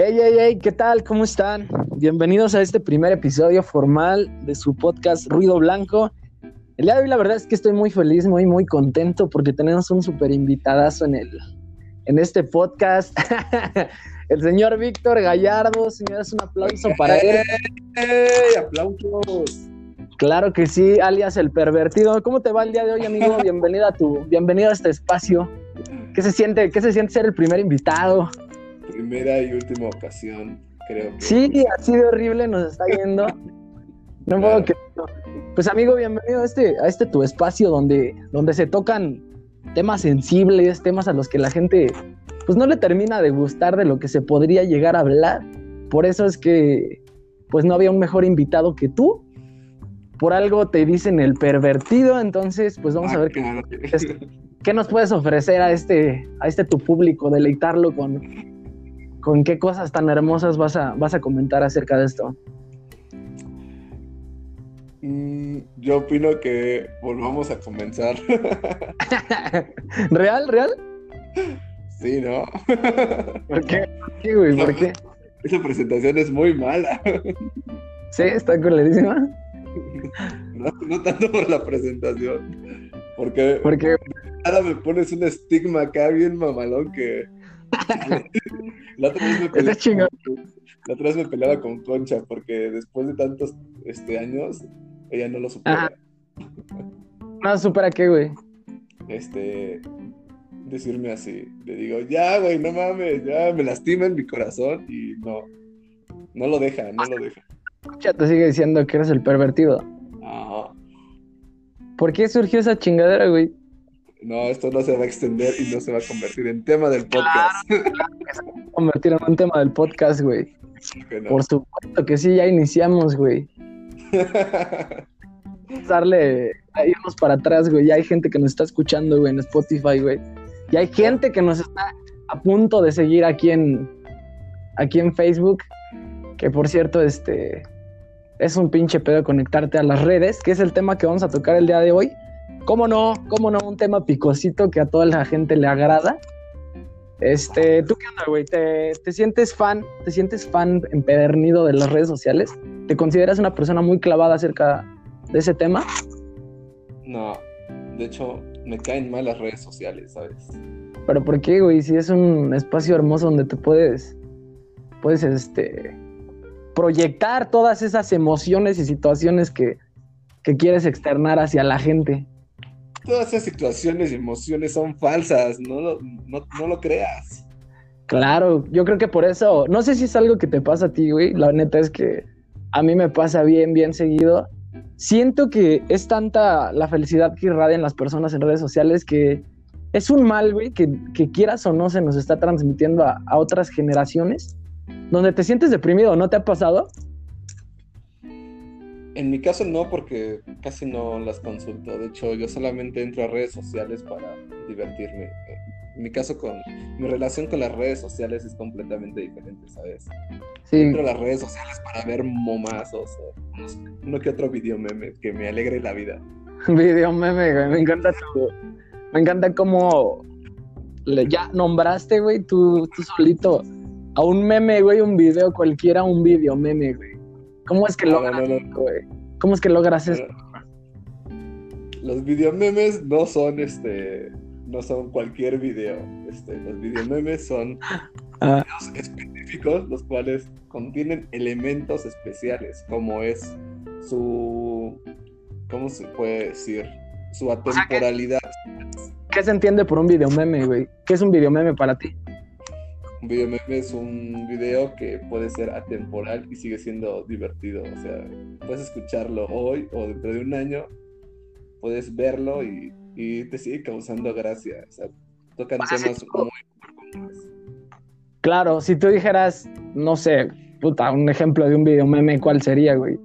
Hey, hey, hey, ¿qué tal? ¿Cómo están? Bienvenidos a este primer episodio formal de su podcast Ruido Blanco. El día de hoy la verdad es que estoy muy feliz, muy, muy contento porque tenemos un súper invitadazo en, el, en este podcast. el señor Víctor Gallardo, señores, un aplauso para él. ¡Hey! ¡Aplausos! Claro que sí, alias el pervertido. ¿Cómo te va el día de hoy, amigo? Bienvenido a tu, bienvenido a este espacio. ¿Qué se siente, qué se siente ser el primer invitado? Primera y última ocasión, creo que. Sí, así de horrible nos está yendo. No puedo que. Pues amigo, bienvenido a este, a este tu espacio donde, donde se tocan temas sensibles, temas a los que la gente pues no le termina de gustar de lo que se podría llegar a hablar. Por eso es que pues no había un mejor invitado que tú por algo te dicen el pervertido, entonces pues vamos Ah, a ver qué, qué nos puedes ofrecer a este, a este tu público, deleitarlo con, con qué cosas tan hermosas vas a, vas a comentar acerca de esto. Mm, Yo opino que volvamos a comenzar. ¿Real, real? sí, ¿no? ¿Por qué? ¿Por qué, güey? ¿Por qué? Esa presentación es muy mala. Sí, está culerísima. No, no tanto por la presentación. Porque Porque, ahora me pones un estigma acá bien mamalón que. La otra vez me peleaba, la otra vez me peleaba con Concha porque después de tantos este, años, ella no lo supera. No, supera qué, güey. este, decirme así. Le digo, ya, güey, no mames, ya me lastima en mi corazón y no, no lo deja, no lo deja. Ya te sigue diciendo que eres el pervertido. Ajá. ¿Por qué surgió esa chingadera, güey? No, esto no se va a extender y no se va a convertir en tema del podcast. Convertir en un tema del podcast, güey. No. Por supuesto que sí, ya iniciamos, güey. darle, a irnos para atrás, güey. Ya hay gente que nos está escuchando, güey, en Spotify, güey. Y hay gente que nos está a punto de seguir aquí en, aquí en Facebook. Que por cierto, este, es un pinche pedo conectarte a las redes, que es el tema que vamos a tocar el día de hoy. ¿Cómo no? ¿Cómo no? Un tema picosito que a toda la gente le agrada. Este, ¿tú qué onda, güey? ¿Te, ¿Te sientes fan? ¿Te sientes fan empedernido de las redes sociales? ¿Te consideras una persona muy clavada acerca de ese tema? No, de hecho, me caen mal las redes sociales, ¿sabes? Pero ¿por qué, güey? Si es un espacio hermoso donde te puedes, puedes, este, proyectar todas esas emociones y situaciones que, que quieres externar hacia la gente. Todas esas situaciones y emociones son falsas, no lo, no, lo creas. Claro, yo creo que por eso, no sé si es algo que te pasa a ti, güey. La neta es que a mí me pasa bien, bien seguido. Siento que es tanta la felicidad que irradian las personas en redes sociales que es un mal, güey, que, que quieras o no se nos está transmitiendo a, a otras generaciones. Donde te sientes deprimido, ¿no te ha pasado? En mi caso no, porque casi no las consulto. De hecho, yo solamente entro a redes sociales para divertirme. En mi caso con mi relación con las redes sociales es completamente diferente, ¿sabes? Sí, Entro a las redes sociales para ver momazos o uno que otro video meme que me alegre la vida. video meme, güey. Me encanta tu, me encanta cómo le, ya nombraste, güey, tú, tú solito a un meme, güey, un video cualquiera, un video meme, güey. ¿Cómo es que No, logras no? ¿Cómo es que logras esto? Los video memes no son este no son cualquier video. Este, los video memes son Ah. videos específicos los cuales contienen elementos especiales, como es su ¿cómo se puede decir? Su atemporalidad. ¿Qué se entiende por un video meme, güey? ¿Qué es un video meme para ti? Un video meme es un video que puede ser atemporal y sigue siendo divertido. O sea, puedes escucharlo hoy o dentro de un año, puedes verlo y, y te sigue causando gracia. O sea, tocan temas muy comunes. Claro, si tú dijeras, no sé, puta, un ejemplo de un video meme, ¿cuál sería, güey?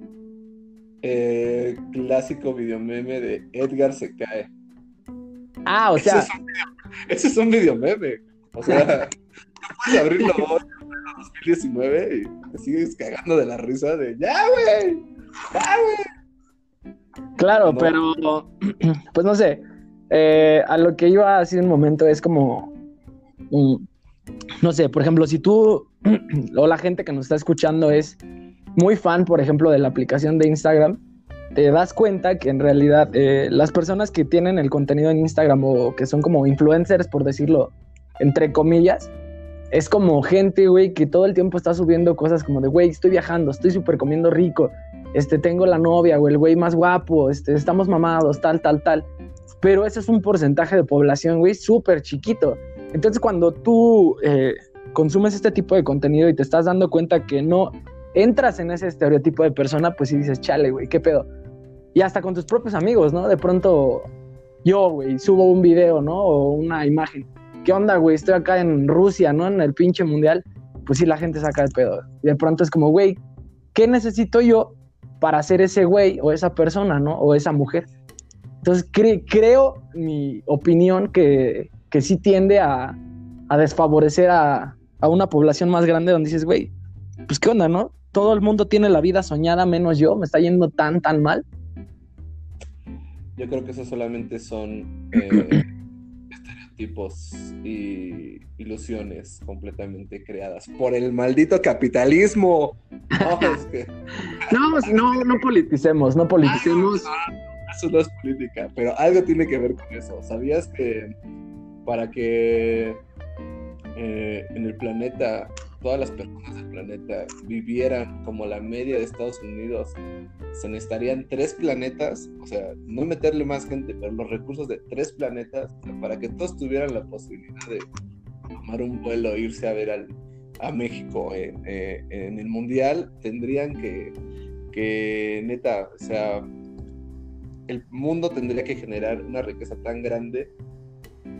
Eh, clásico video meme de Edgar se cae. Ah, o Ese sea, es un video- ese es un video meme. O sea, tú puedes abrirlo hoy, en 2019, y te sigues cagando de la risa de ¡Ya, güey! ¡Ya, güey! Claro, No. pero pues no sé. eh, a lo que iba así un momento es como, mm, no sé, por ejemplo, si tú o la gente que nos está escuchando es muy fan, por ejemplo, de la aplicación de Instagram, te das cuenta que en realidad eh, las personas que tienen el contenido en Instagram o que son como influencers, por decirlo entre comillas, es como gente, güey, que todo el tiempo está subiendo cosas como de, güey, estoy viajando, estoy súper comiendo rico, este, tengo la novia o el güey más guapo, este, estamos mamados, tal, tal, tal. Pero ese es un porcentaje de población, güey, súper chiquito. Entonces, cuando tú eh, consumes este tipo de contenido y te estás dando cuenta que no entras en ese estereotipo de persona, pues sí dices, chale, güey, qué pedo. Y hasta con tus propios amigos, ¿no? De pronto, yo, güey, subo un video, ¿no? O una imagen ¿qué onda, güey? Estoy acá en Rusia, ¿no? En el pinche mundial. Pues sí, la gente saca el pedo. Y de pronto es como, güey, ¿qué necesito yo para ser ese güey o esa persona, ¿no? O esa mujer. Entonces, creo, mi opinión, que, que sí tiende a, a desfavorecer a, a, una población más grande donde dices, güey, pues qué onda, ¿no? Todo el mundo tiene la vida soñada menos yo, me está yendo tan, tan mal. Yo creo que eso solamente son eh, tipos y ilusiones completamente creadas por el maldito capitalismo. No, no, no, politicemos, no politicemos. Ah, eso no es política, pero algo tiene que ver con eso. ¿Sabías que para que eh, en el planeta todas las personas del planeta vivieran como la media de Estados Unidos, se necesitarían tres planetas, o sea, no meterle más gente, pero los recursos de tres planetas, para que todos tuvieran la posibilidad de tomar un vuelo, irse a ver al, a México eh, en, el Mundial, tendrían que, que, neta, o sea, el mundo tendría que generar una riqueza tan grande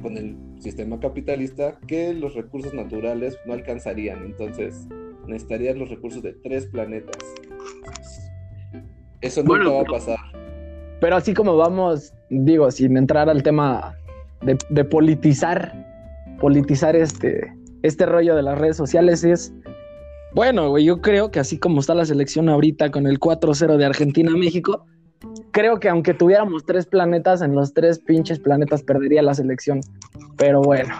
con el sistema capitalista que los recursos naturales no alcanzarían. Entonces, necesitarían los recursos de tres planetas. Eso nunca va a pasar. Pero así como vamos, digo, sin entrar al tema de, politizar, politizar este, este rollo de las redes sociales es, bueno, güey, yo creo que así como está la selección ahorita con el 4-0 de Argentina-México, creo que aunque tuviéramos tres planetas, en los tres pinches planetas perdería la selección. Pero bueno,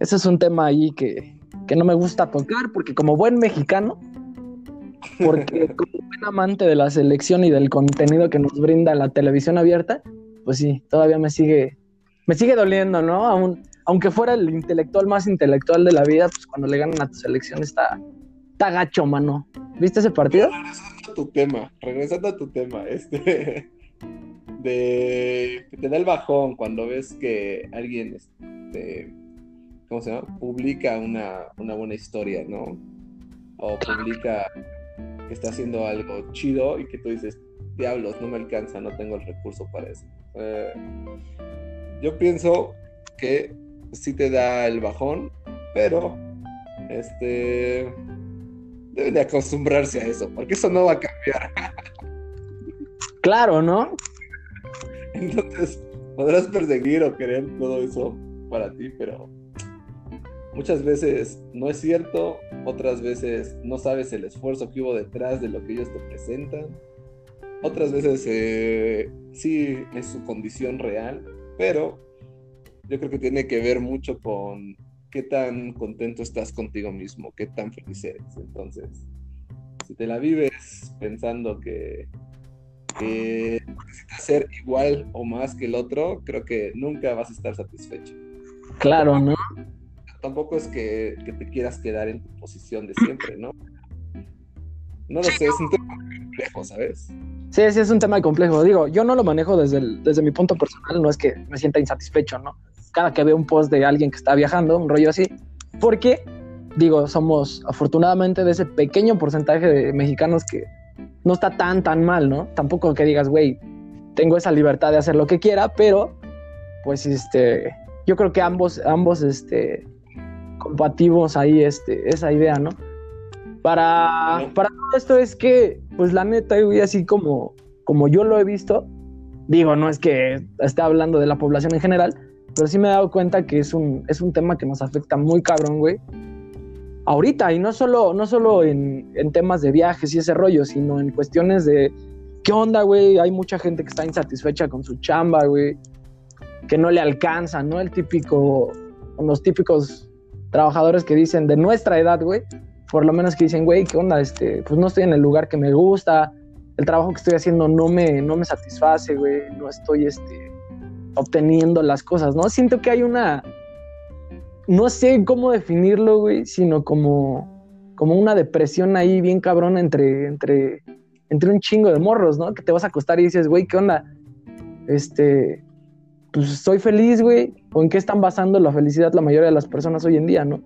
ese es un tema ahí que, que no me gusta tocar, porque como buen mexicano, porque como buen amante de la selección y del contenido que nos brinda la televisión abierta, pues sí, todavía me sigue, me sigue doliendo, ¿no? Aún, aunque fuera el intelectual más intelectual de la vida, pues cuando le ganan a tu selección está, está gacho, mano. ¿Viste ese partido? tu tema, regresando a tu tema, este, de te da el bajón cuando ves que alguien, este, ¿cómo se llama? Publica una, buena historia, ¿no? O publica que está haciendo algo chido y que tú dices, diablos, no me alcanza, no tengo el recurso para eso. Eh, yo pienso que sí te da el bajón, pero este deben de acostumbrarse a eso, porque eso no va a cambiar. Claro, ¿no? Entonces, podrás perseguir o querer todo eso para ti, pero muchas veces no es cierto, otras veces no sabes el esfuerzo que hubo detrás de lo que ellos te presentan, otras veces eh, sí es su condición real, pero yo creo que tiene que ver mucho con qué tan contento estás contigo mismo, qué tan feliz eres. Entonces, si te la vives pensando que, necesitas ser igual o más que el otro, creo que nunca vas a estar satisfecho. Claro, ¿no? Tampoco es que, te quieras quedar en tu posición de siempre, ¿no? No lo sé, es un tema complejo, ¿sabes? Sí, sí, es un tema complejo. Digo, yo no lo manejo desde, desde mi punto personal, no es que me sienta insatisfecho, ¿no? Cada que veo un post de alguien que está viajando, un rollo así, porque, digo, somos afortunadamente de ese pequeño porcentaje de mexicanos que no está tan, tan mal, ¿no? Tampoco que digas, güey, tengo esa libertad de hacer lo que quiera, pero, pues, este, yo creo que ambos, ambos, este, combatimos ahí, este, esa idea, ¿no? Para, para todo esto es que, pues, la neta, güey, así como, como yo lo he visto, digo, no es que esté hablando de la población en general, pero sí me he dado cuenta que es un, es un tema que nos afecta muy cabrón, güey. Ahorita, y no solo, no solo en, temas de viajes y ese rollo, sino en cuestiones de qué onda, güey. Hay mucha gente que está insatisfecha con su chamba, güey. Que no le alcanza, ¿no? El típico, los típicos trabajadores que dicen de nuestra edad, güey, por lo menos que dicen, güey, ¿qué onda? Este, pues no estoy en el lugar que me gusta, el trabajo que estoy haciendo no me, no me satisface, güey, no estoy, este, obteniendo las cosas, ¿no? Siento que hay una, no sé cómo definirlo, güey, sino como, como una depresión ahí bien cabrona entre, entre, entre un chingo de morros, ¿no? Que te vas a acostar y dices, güey, ¿qué onda? Este, pues estoy feliz, güey, o en qué están basando la felicidad la mayoría de las personas hoy en día, ¿no?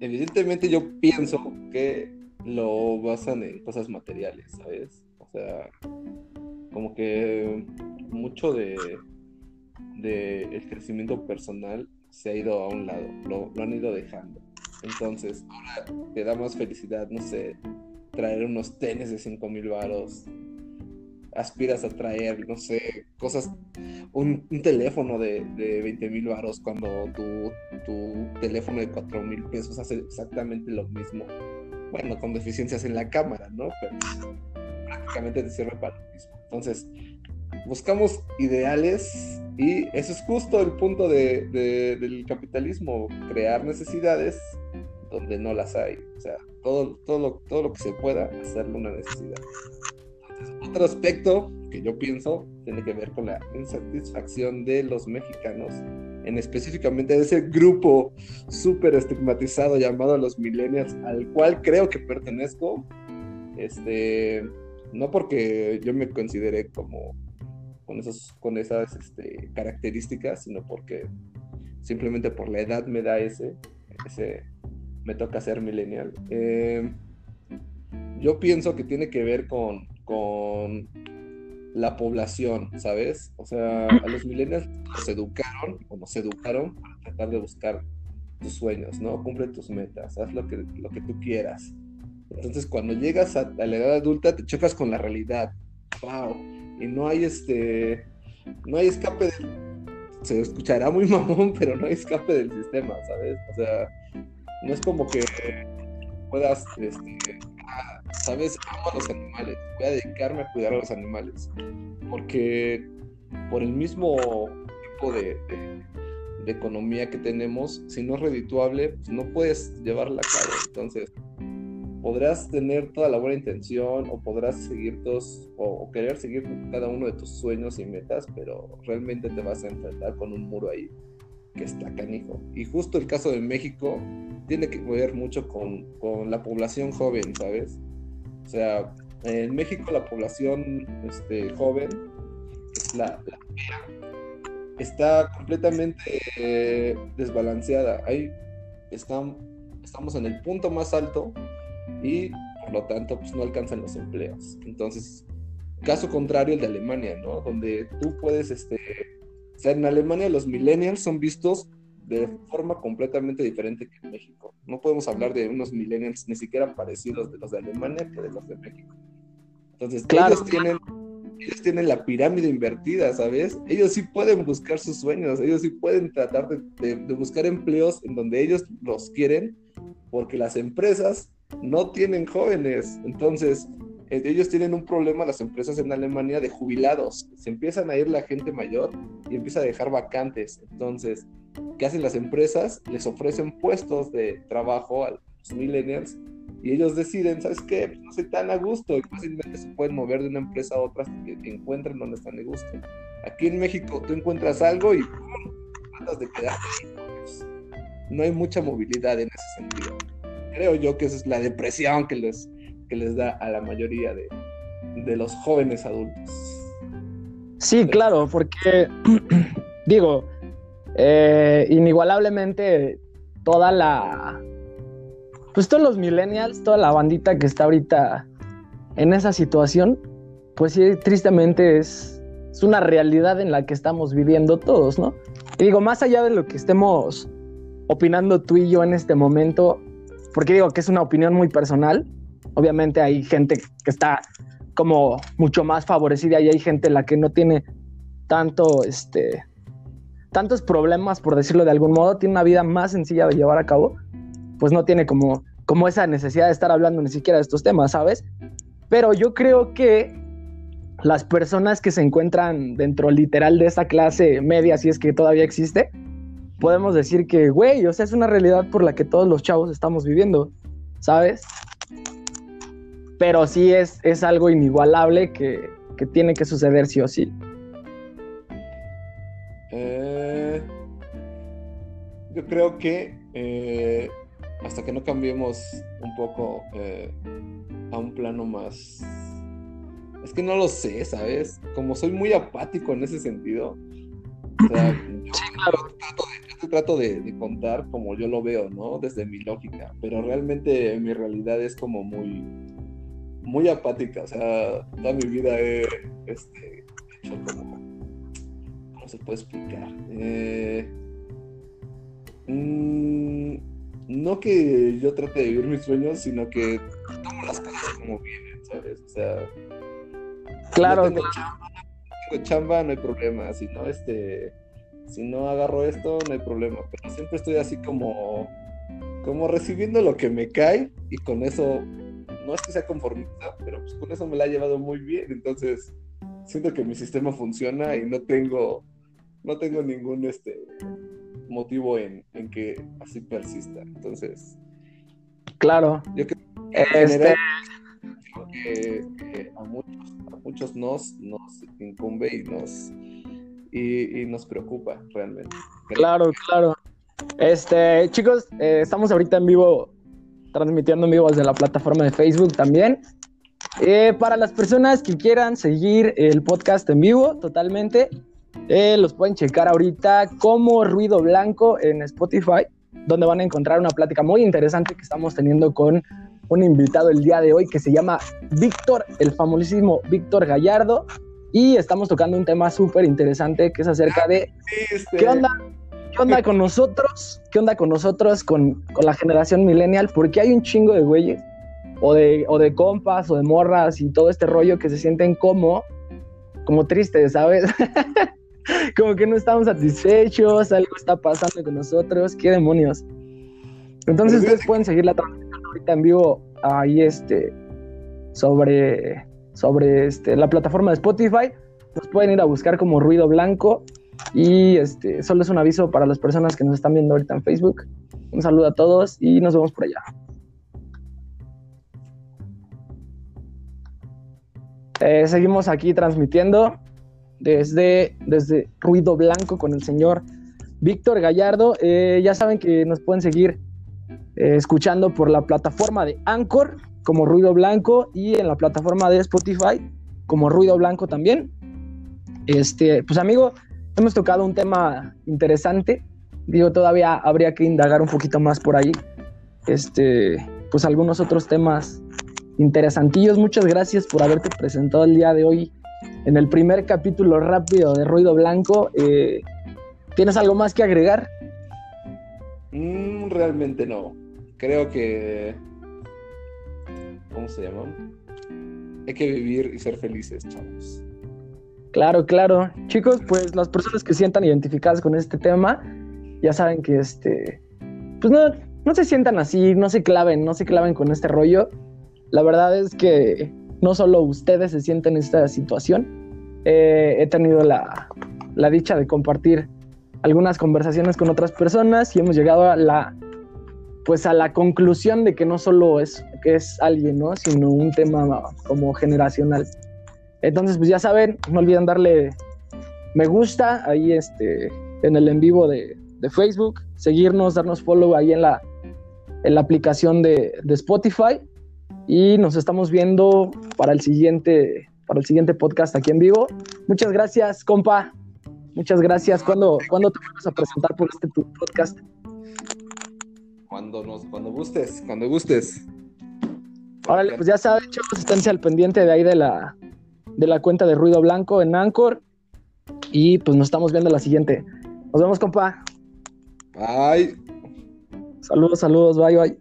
Evidentemente yo pienso que lo basan en cosas materiales, ¿sabes? O sea, como que mucho de, el crecimiento personal se ha ido a un lado, lo, lo, han ido dejando. Entonces, ahora te da más felicidad, no sé, traer unos tenis de 5 mil varos, aspiras a traer, no sé, cosas, un, teléfono de, de 20 mil varos cuando tu, tu teléfono de 4 mil pesos hace exactamente lo mismo. Bueno, con deficiencias en la cámara, ¿no? Pero prácticamente te sirve para lo mismo. Entonces, buscamos ideales y eso es justo el punto de, del capitalismo, crear necesidades donde no las hay. O sea, todo, todo, lo, todo lo que se pueda hacerlo una necesidad. otro aspecto que yo pienso tiene que ver con la insatisfacción de los mexicanos, en específicamente de ese grupo súper estigmatizado llamado los millennials, al cual creo que pertenezco. Este, no porque yo me considere como con, esos, con esas este, características, sino porque simplemente por la edad me da ese, ese me toca ser millennial. Eh, yo pienso que tiene que ver con, con la población, ¿sabes? O sea, a los millennials nos educaron o nos educaron para tratar de buscar tus sueños, ¿no? Cumple tus metas, haz lo que, lo que tú quieras. Entonces, cuando llegas a, a la edad adulta, te chocas con la realidad. ¡Wow! y no hay este, no hay escape se escuchará muy mamón, pero no hay escape del sistema, ¿sabes? O sea, no es como que puedas, este, ah, ¿sabes? Amo a los animales, voy a dedicarme a cuidar a los animales, porque por el mismo tipo de, de economía que tenemos, si no es redituable, pues no puedes llevarla a cabo. Entonces, podrás tener toda la buena intención o podrás seguir todos o, querer seguir cada uno de tus sueños y metas, pero realmente te vas a enfrentar con un muro ahí que está canijo. Y justo el caso de México tiene que ver mucho con, con la población joven, ¿sabes? O sea, en México la población este, joven la, está completamente eh, desbalanceada. Ahí están, estamos en el punto más alto y por lo tanto pues no alcanzan los empleos. Entonces, caso contrario el de Alemania, ¿no? Donde tú puedes, este, o sea, en Alemania los millennials son vistos de forma completamente diferente que en México. No podemos hablar de unos millennials ni siquiera parecidos de los de Alemania que de los de México. Entonces, claro. ellos tienen ellos tienen la pirámide invertida, ¿sabes? Ellos sí pueden buscar sus sueños, ellos sí pueden tratar de, de buscar empleos en donde ellos los quieren, porque las empresas no tienen jóvenes. Entonces, eh, ellos tienen un problema, las empresas en Alemania, de jubilados. Se empiezan a ir la gente mayor y empieza a dejar vacantes. Entonces, ¿qué hacen las empresas? Les ofrecen puestos de trabajo a los millennials y ellos deciden, ¿sabes qué? Pues no soy tan a gusto y fácilmente se pueden mover de una empresa a otra hasta que encuentren donde están a gusto. Aquí en México tú encuentras algo y ¡pum! de quedarte. Pues, no hay mucha movilidad en ese sentido creo yo que esa es la depresión que les, que les da a la mayoría de, los jóvenes adultos. Sí, claro, porque digo, eh, inigualablemente toda la, pues todos los millennials, toda la bandita que está ahorita en esa situación, pues sí, tristemente es, es una realidad en la que estamos viviendo todos, ¿no? Y digo, más allá de lo que estemos opinando tú y yo en este momento, porque digo que es una opinión muy personal. Obviamente hay gente que está como mucho más favorecida y hay gente la que no tiene tanto, este, tantos problemas, por decirlo de algún modo, tiene una vida más sencilla de llevar a cabo, pues no tiene como, como esa necesidad de estar hablando ni siquiera de estos temas, ¿sabes? Pero yo creo que las personas que se encuentran dentro literal de esa clase media, si es que todavía existe, podemos decir que, güey, o sea, es una realidad por la que todos los chavos estamos viviendo, ¿sabes? Pero sí es, es algo inigualable que, que tiene que suceder sí o sí. Eh, yo creo que eh, hasta que no cambiemos un poco eh, a un plano más... Es que no lo sé, ¿sabes? Como soy muy apático en ese sentido. O sea, yo, trato, de, trato de, contar como yo lo veo, ¿no? Desde mi lógica. Pero realmente mi realidad es como muy, muy apática. O sea, toda mi vida he este, hecho como. ¿Cómo se puede explicar? Eh, mm, no que yo trate de vivir mis sueños, sino que tomo las cosas como vienen, ¿sabes? O sea. Claro, tengo Chamba, tengo chamba, no hay problema. Si no, este. Si no agarro esto, no hay problema. Pero siempre estoy así como. Como recibiendo lo que me cae y con eso. No es que sea conformista, pero pues con eso me la ha llevado muy bien. Entonces, siento que mi sistema funciona y no tengo. No tengo ningún este motivo en, en que así persista. Entonces. Claro. Yo creo que en Este- general, que, que a muchos, a muchos nos, nos incumbe y nos, y, nos preocupa realmente. Claro, claro. Este, chicos, eh, estamos ahorita en vivo, transmitiendo en vivo desde la plataforma de Facebook también. Eh, para las personas que quieran seguir el podcast en vivo totalmente, eh, los pueden checar ahorita como Ruido Blanco en Spotify, donde van a encontrar una plática muy interesante que estamos teniendo con un invitado el día de hoy que se llama Víctor, el famosísimo Víctor Gallardo. Y estamos tocando un tema súper interesante que es acerca de Sí, este, ¿Qué onda? ¿Qué onda con nosotros? ¿Qué onda con nosotros, con, con la generación millennial? Porque hay un chingo de güeyes, o de, o de compas, o de morras, y todo este rollo que se sienten como, como tristes, ¿sabes? como que no estamos satisfechos, algo está pasando con nosotros, ¿qué demonios? Entonces ustedes pueden seguir la transmisión ahorita en vivo ahí este sobre sobre este la plataforma de Spotify. Nos pueden ir a buscar como Ruido Blanco y este solo es un aviso para las personas que nos están viendo ahorita en Facebook. Un saludo a todos y nos vemos por allá. Eh, seguimos aquí transmitiendo desde, desde Ruido Blanco con el señor Víctor Gallardo. Eh, ya saben que nos pueden seguir eh, escuchando por la plataforma de Anchor como Ruido Blanco y en la plataforma de Spotify como Ruido Blanco también. Este, pues amigo, hemos tocado un tema interesante. Digo, todavía habría que indagar un poquito más por ahí. Este, pues algunos otros temas interesantillos. Muchas gracias por haberte presentado el día de hoy en el primer capítulo rápido de Ruido Blanco. Eh, ¿Tienes algo más que agregar? mm, realmente no. Creo que. ¿Cómo se llama? Hay que vivir y ser felices, chavos. Claro, claro. Chicos, pues las personas que sientan identificadas con este tema, ya saben que este, pues no, no se sientan así, no se claven, no se claven con este rollo. La verdad es que no solo ustedes se sienten en esta situación. He tenido la, la dicha de compartir algunas conversaciones con otras personas y hemos llegado a la pues a la conclusión de que no solo es que es alguien, ¿no? sino un tema como generacional. Entonces, pues ya saben, no olviden darle me gusta ahí este, en el en vivo de, de Facebook, seguirnos, darnos follow ahí en la, en la aplicación de, de Spotify y nos estamos viendo para el siguiente para el siguiente podcast aquí en vivo. Muchas gracias, compa. Muchas gracias. ¿Cuándo, ¿cuándo te vamos a presentar por este podcast? Cuando nos, cuando gustes, cuando gustes. Órale, pues ya saben, chavos, esténse al pendiente de ahí de la, de la cuenta de Ruido Blanco en Anchor. Y pues nos estamos viendo la siguiente. Nos vemos, compa. Bye. Saludos, saludos, bye, bye.